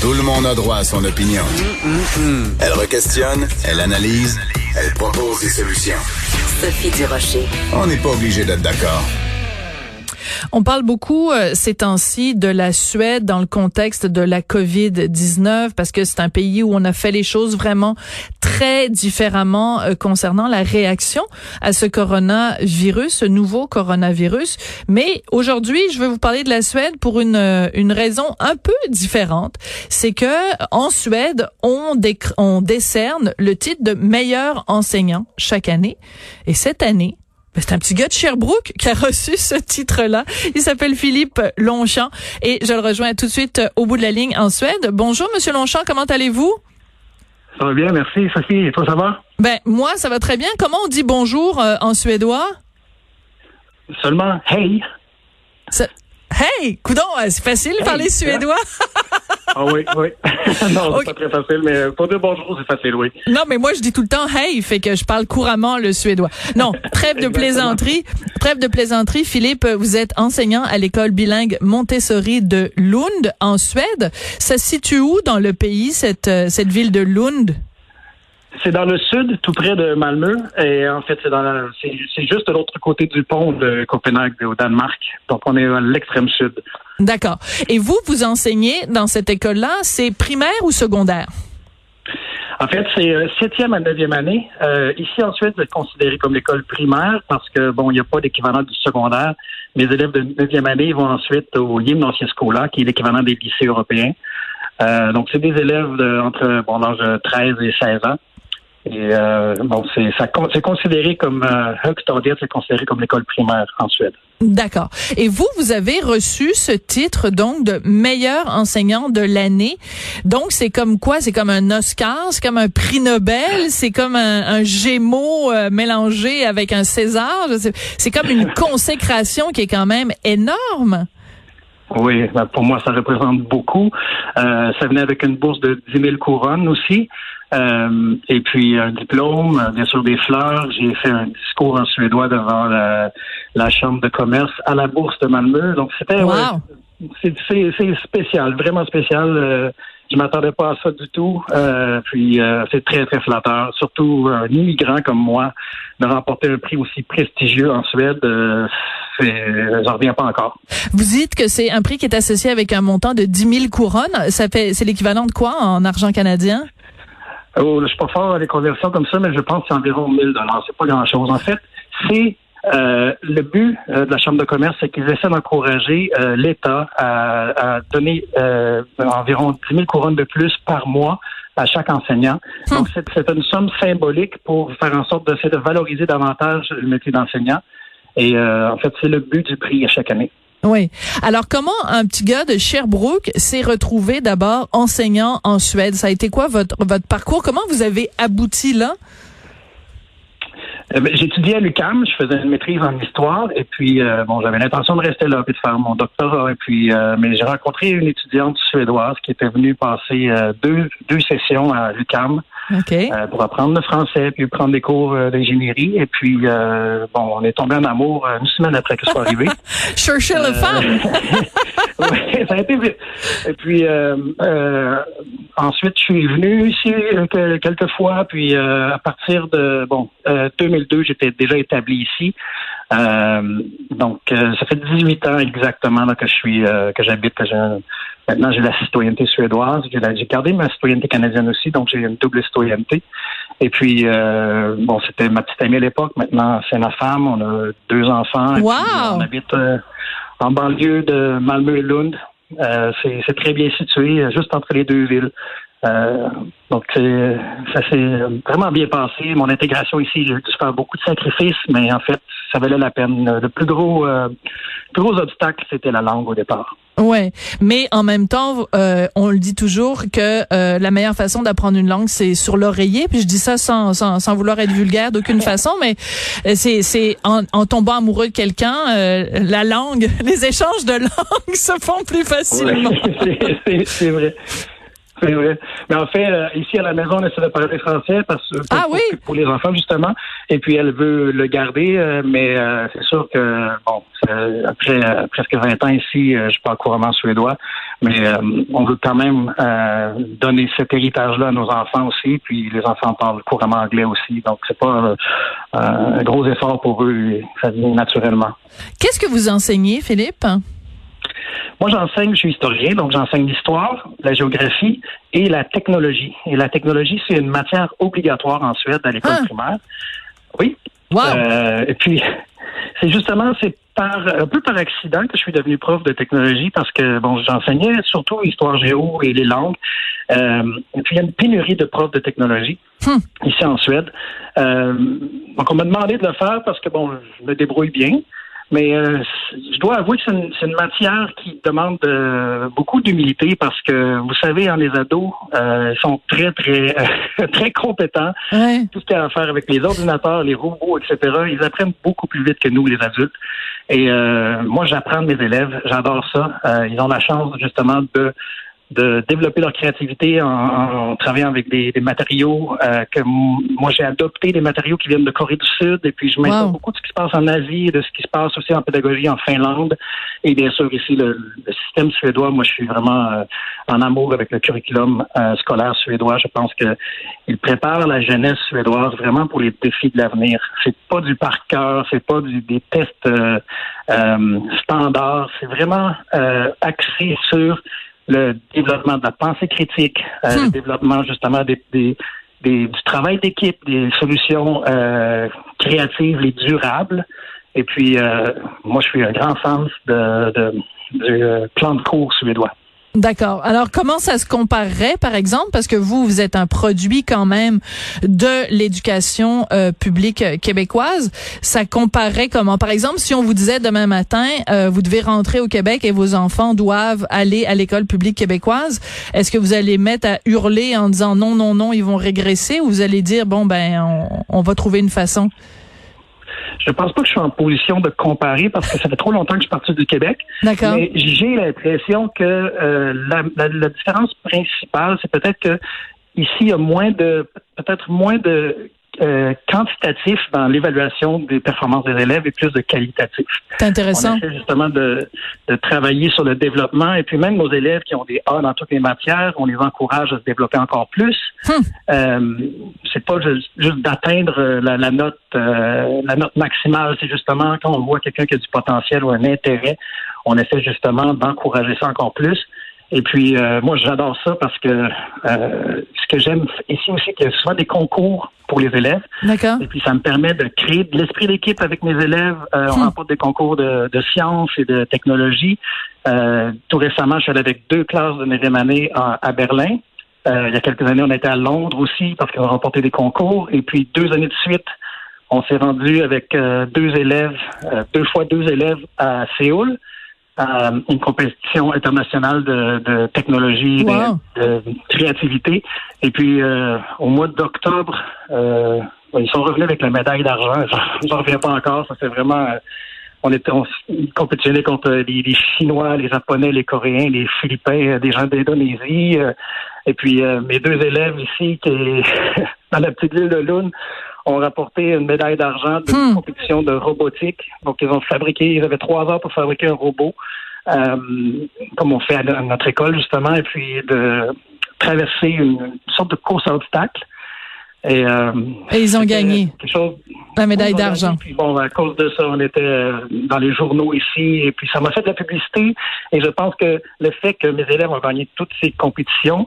Tout le monde a droit à son opinion. Elle requestionne, elle analyse, elle propose des solutions. Sophie Durocher. On n'est pas obligé d'être d'accord. On parle beaucoup euh, ces temps-ci de la Suède dans le contexte de la COVID-19 parce que c'est un pays où on a fait les choses vraiment très différemment euh, concernant la réaction à ce coronavirus, ce nouveau coronavirus. Mais aujourd'hui, je veux vous parler de la Suède pour une, euh, une raison un peu différente. C'est que en Suède, on, on décerne le titre de meilleur enseignant chaque année. Et cette année, c'est un petit gars de Sherbrooke qui a reçu ce titre-là. Il s'appelle Philippe Longchamp et je le rejoins tout de suite au bout de la ligne en Suède. Bonjour, Monsieur Longchamp, comment allez-vous? Ça va bien, merci, Sophie. Et toi, ça va? Ben, moi, ça va très bien. Comment on dit bonjour euh, en suédois? Seulement hey. Hey, coudon, euh, c'est facile de parler suédois. ah oui, oui. non, c'est pas très facile, mais pour dire bonjour, c'est facile, oui. Non, mais moi, je dis tout le temps hey, fait que je parle couramment le suédois. Non, trêve de plaisanterie. Trêve de plaisanterie. Philippe, vous êtes enseignant à l'école bilingue Montessori de Lund, en Suède. Ça se situe où dans le pays, cette, euh, cette ville de Lund? C'est dans le sud, tout près de Malmö. Et en fait, c'est dans c'est, juste de l'autre côté du pont de Copenhague, au Danemark. Donc, on est à l'extrême sud. D'accord. Et vous, vous enseignez dans cette école-là, c'est primaire ou secondaire? En fait, c'est euh, septième à neuvième année. Euh, ici, en Suède, c'est considéré comme l'école primaire parce que, bon, il n'y a pas d'équivalent du secondaire. Les élèves de neuvième année vont ensuite au Gymnasiescola, qui est l'équivalent des lycées européens. Euh, donc, c'est des élèves de, entre bon, l'âge de 13 et 16 ans. Et euh, bon, c'est ça, c'est considéré comme euh, c'est considéré comme l'école primaire en Suède. D'accord. Et vous, vous avez reçu ce titre donc de meilleur enseignant de l'année. Donc c'est comme quoi? C'est comme un Oscar, c'est comme un prix Nobel, c'est comme un, un Gémeaux euh, mélangé avec un César? C'est comme une consécration qui est quand même énorme. Oui, ben, pour moi, ça représente beaucoup. Euh, ça venait avec une bourse de 10 000 couronnes aussi. Euh, et puis un diplôme, bien sûr des fleurs. J'ai fait un discours en suédois devant la, chambre de commerce à la bourse de Malmö. Donc c'était c'est spécial, vraiment spécial. Euh, je m'attendais pas à ça du tout. Euh, puis euh, c'est très très flatteur, surtout un immigrant comme moi, de remporter un prix aussi prestigieux en Suède. Euh, j'en reviens pas encore. Vous dites que c'est un prix qui est associé avec un montant de 10 000 couronnes. Ça fait, c'est l'équivalent de quoi en argent canadien? Oh, je suis pas fort à des conversions comme ça, mais je pense que c'est environ 1000 dollars. C'est pas grand-chose. En fait, c'est euh, le but euh, de la Chambre de commerce, c'est qu'ils essaient d'encourager euh, l'État à, donner environ 10 000 couronnes de plus par mois à chaque enseignant. Hmm. Donc, c'est une somme symbolique pour faire en sorte de, de valoriser davantage le métier d'enseignant. Et en fait, c'est le but du prix à chaque année. Oui. Alors, comment un petit gars de Sherbrooke s'est retrouvé d'abord enseignant en Suède? Ça a été quoi votre, votre parcours? Comment vous avez abouti là? Euh, ben, j'étudiais à l'UCAM, je faisais une maîtrise en histoire et puis euh, bon, j'avais l'intention de rester là et de faire mon doctorat et puis euh, mais j'ai rencontré une étudiante suédoise qui était venue passer deux deux sessions à l'UCAM euh, pour apprendre le français, puis prendre des cours euh, d'ingénierie. Et puis, euh, bon, on est tombé en amour une semaine après que ce soit arrivé. Chercher le femme! oui, ça a été vite. Et puis, ensuite, je suis venu ici quelques fois. Puis, à partir de, bon, 2002, j'étais déjà établi ici. Donc, ça fait 18 ans exactement là, que je suis, que j'habite, que j'ai Maintenant, j'ai la citoyenneté suédoise. J'ai gardé ma citoyenneté canadienne aussi, donc j'ai une double citoyenneté. Et puis, euh, bon, c'était ma petite amie à l'époque. Maintenant, c'est ma femme. On a deux enfants. on habite euh, en banlieue de Malmö et Lund. Euh, c'est très bien situé, juste entre les deux villes. donc, ça s'est vraiment bien passé. Mon intégration ici, j'ai dû faire beaucoup de sacrifices, mais en fait, ça valait la peine. Le plus gros, plus gros obstacle, c'était la langue au départ. Ouais, mais en même temps, euh, on le dit toujours que euh, la meilleure façon d'apprendre une langue, c'est sur l'oreiller. Puis je dis ça sans, sans, sans vouloir être vulgaire d'aucune façon, mais euh, c'est c'est en, en tombant amoureux de quelqu'un, la langue, les échanges de langue se font plus facilement. c'est vrai. C'est vrai. Mais en fait, euh, ici à la maison, on essaie de parler français parce que ah, pour, oui? pour, les enfants justement. Et puis elle veut le garder, euh, mais euh, c'est sûr que bon, après presque 20 ans ici, je parle couramment suédois, mais on veut quand même donner cet héritage-là à nos enfants aussi. Puis les enfants parlent couramment anglais aussi, donc c'est pas un gros effort pour eux, ça vient naturellement. Qu'est-ce que vous enseignez, Philippe? Moi, j'enseigne, je suis historien, donc j'enseigne l'histoire, la géographie et la technologie. Et la technologie, c'est une matière obligatoire en Suède à l'école ah. primaire. Oui. Wow. Euh, et puis, c'est justement, c'est par un peu par accident que je suis devenu prof de technologie parce que bon, j'enseignais surtout histoire géo et les langues. Euh, et puis il y a une pénurie de profs de technologie Hmm. ici en Suède. Euh, donc on m'a demandé de le faire parce que bon, je me débrouille bien. Mais euh, je dois avouer que c'est une, une, matière qui demande euh, beaucoup d'humilité parce que vous savez, en les ados, euh, ils sont très très très compétents. Ouais. Tout ce qui a à faire avec les ordinateurs, les robots, etc. Ils apprennent beaucoup plus vite que nous, les adultes. Et euh, moi, j'apprends de mes élèves. J'adore ça. ils ont la chance justement de de développer leur créativité en, en travaillant avec des, des matériaux euh, que moi j'ai adopté des matériaux qui viennent de Corée du Sud et puis je m'intéresse Wow. beaucoup de ce qui se passe en Asie, de ce qui se passe aussi en pédagogie en Finlande et bien sûr ici le, le système suédois. Moi je suis vraiment euh, en amour avec le curriculum euh, scolaire suédois. Je pense que il prépare la jeunesse suédoise vraiment pour les défis de l'avenir. C'est pas du par cœur, c'est pas du, des tests euh, euh, standards. C'est vraiment euh, axé sur le développement de la pensée critique, euh, Hmm. le développement justement des, des, des- du travail d'équipe, des solutions euh, créatives et durables. Et puis, euh, moi, je suis un grand fan de, de- du euh, plan de cours suédois. D'accord. Alors, comment ça se comparerait, par exemple, parce que vous, vous êtes un produit quand même de l'éducation euh, publique euh, québécoise. Ça comparerait comment? Par exemple, si on vous disait demain matin, euh, vous devez rentrer au Québec et vos enfants doivent aller à l'école publique québécoise, est-ce que vous allez mettre à hurler en disant non, non, non, ils vont régresser, ou vous allez dire, bon, ben, on, on va trouver une façon? Je pense pas que je suis en position de comparer parce que ça fait trop longtemps que je suis parti du Québec. D'accord? Mais j'ai l'impression que euh, la, la- la différence principale, c'est peut-être que ici, il y a moins de peut-être moins de euh, quantitatif dans l'évaluation des performances des élèves et plus de qualitatif. C'est intéressant. On essaie justement de, de travailler sur le développement et puis même nos élèves qui ont des A dans toutes les matières, on les encourage à se développer encore plus. Hum. Euh, c'est pas juste, juste d'atteindre euh, la, la note euh, la note maximale, c'est justement quand on voit quelqu'un qui a du potentiel ou un intérêt, on essaie justement d'encourager ça encore plus. Et puis euh, moi j'adore ça parce que euh, ce que j'aime ici aussi, qu'il y a souvent des concours pour les élèves. D'accord? Et puis, ça me permet de créer de l'esprit d'équipe avec mes élèves. Euh, On Hmm. remporte des concours de, de sciences et de technologie. Euh, tout récemment, je suis allé avec deux classes de neuvième année à, à Berlin. Euh, il y a quelques années, on était à Londres aussi parce qu'on a remporté des concours. Et puis, deux années de suite, on s'est rendu avec euh, deux élèves, euh, deux fois deux élèves à Séoul, à une compétition internationale de, de technologie, de- Wow. de, créativité. Et puis, euh, au mois d'octobre, euh, ils sont revenus avec la médaille d'argent. J'en reviens pas encore. Ça fait vraiment. euh, on était on compétitionnait contre les, les Chinois, les Japonais, les Coréens, les Philippins, euh, des gens d'Indonésie. euh, et puis euh, mes deux élèves ici, qui dans la petite ville de Lune, ont rapporté une médaille d'argent de Hmm. compétition de robotique. Donc ils ont fabriqué, ils avaient trois heures pour fabriquer un robot, euh, comme on fait à, notre école justement, et puis de traverser une, sorte de course à obstacles. Et, euh, Et ils ont gagné quelque chose la médaille d'argent. bon, à cause de ça, on était euh, dans les journaux ici, et puis ça m'a fait de la publicité. Et je pense que le fait que mes élèves ont gagné toutes ces compétitions,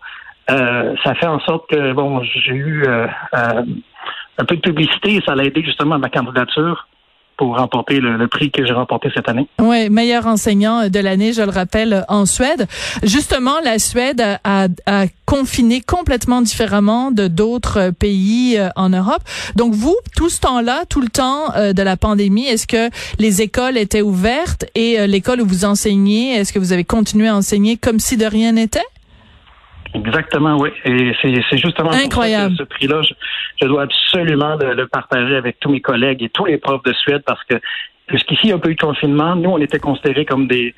euh, ça fait en sorte que bon, j'ai eu euh, un peu de publicité ça l'a aidé justement à ma candidature pour remporter le, prix que j'ai remporté cette année. Oui, meilleur enseignant de l'année, je le rappelle, en Suède. Justement, la Suède a, a confiné complètement différemment de d'autres pays euh, en Europe. Donc vous, tout ce temps-là, tout le temps euh, de la pandémie, est-ce que les écoles étaient ouvertes et euh, l'école où vous enseignez, est-ce que vous avez continué à enseigner comme si de rien n'était? Exactement, oui. Et c'est justement Incroyable. ce prix-là, je, dois absolument le, partager avec tous mes collègues et tous les profs de Suède parce que jusqu'ici, il y a un peu eu de confinement. Nous, on était considérés comme des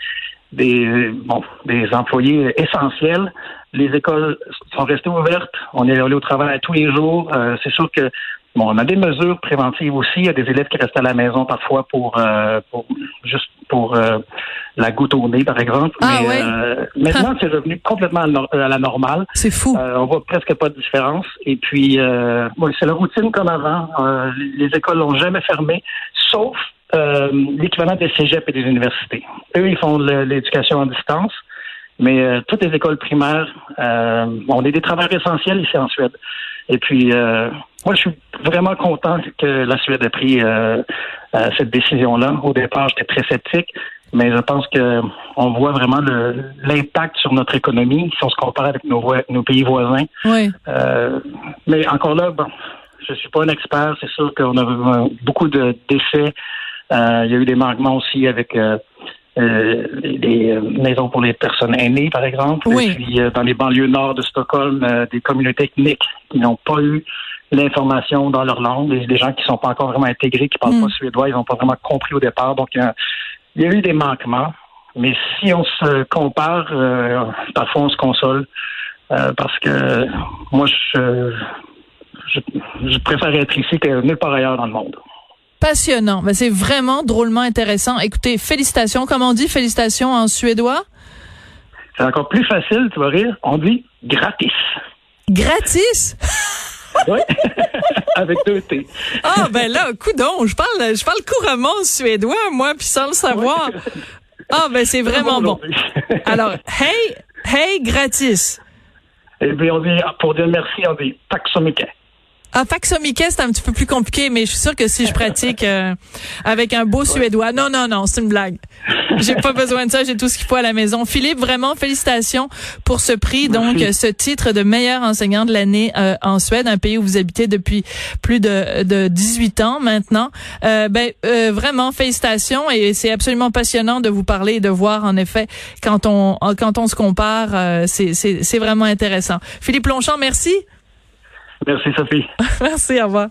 des bon des employés essentiels. Les écoles sont restées ouvertes. On est allé au travail tous les jours. Euh, c'est sûr que Bon, on a des mesures préventives aussi. Il y a des élèves qui restent à la maison parfois pour, euh, pour juste pour euh, la goutte au nez, par exemple. Ah, Mais euh, maintenant, c'est revenu complètement à, la normale. C'est fou. on voit presque pas de différence. Et puis, c'est la routine comme avant. les écoles n'ont jamais fermé, sauf l'équivalent des cégeps et des universités. Eux, ils font l'éducation à distance. Mais toutes les écoles primaires, on est des travailleurs essentiels ici en Suède. Et puis, euh, moi, je suis vraiment content que la Suède ait pris euh, euh, cette décision-là. Au départ, j'étais très sceptique, mais je pense que on voit vraiment l'impact sur notre économie si on se compare avec nos, nos pays voisins. Oui. mais encore là, bon, je suis pas un expert. C'est sûr qu'on a beaucoup de décès. il y a eu des manquements aussi avec euh, des euh, maisons pour les personnes aînées, par exemple. Oui. Et puis, euh, dans les banlieues nord de Stockholm, des communautés ethniques qui n'ont pas eu l'information dans leur langue, des, des gens qui ne sont pas encore vraiment intégrés, qui parlent pas mm. suédois, ils n'ont pas vraiment compris au départ. Donc, il y, a, eu des manquements. Mais si on se compare, parfois on se console. parce que moi, je, je, je préfère être ici que nulle part ailleurs dans le monde passionnant. Ben, c'est vraiment drôlement intéressant. Écoutez, félicitations. Comment on dit félicitations en suédois? C'est encore plus facile, tu vas rire. On dit gratis. Gratis? Oui, avec deux T. Ah, ben là, coudon, je parle, je parle couramment suédois, moi, puis sans le savoir. Ah, ben c'est vraiment bon. Alors, hey, hey, gratis. Et puis on dit, pour dire merci, on dit så ah, Faxomiquet, c'est un petit peu plus compliqué, mais je suis sûre que si je pratique euh, avec un beau suédois. Non, non, non, c'est une blague. J'ai pas besoin de ça, j'ai tout ce qu'il faut à la maison. Philippe, vraiment félicitations pour ce prix, donc ce titre de meilleur enseignant de l'année euh, en Suède, un pays où vous habitez depuis plus de, de 18 ans maintenant. Euh, ben euh, vraiment félicitations et c'est absolument passionnant de vous parler et de voir en effet quand on quand on se compare, c'est c'est vraiment intéressant. Philippe Longchamp, merci. Merci, Sophie. Merci, au revoir.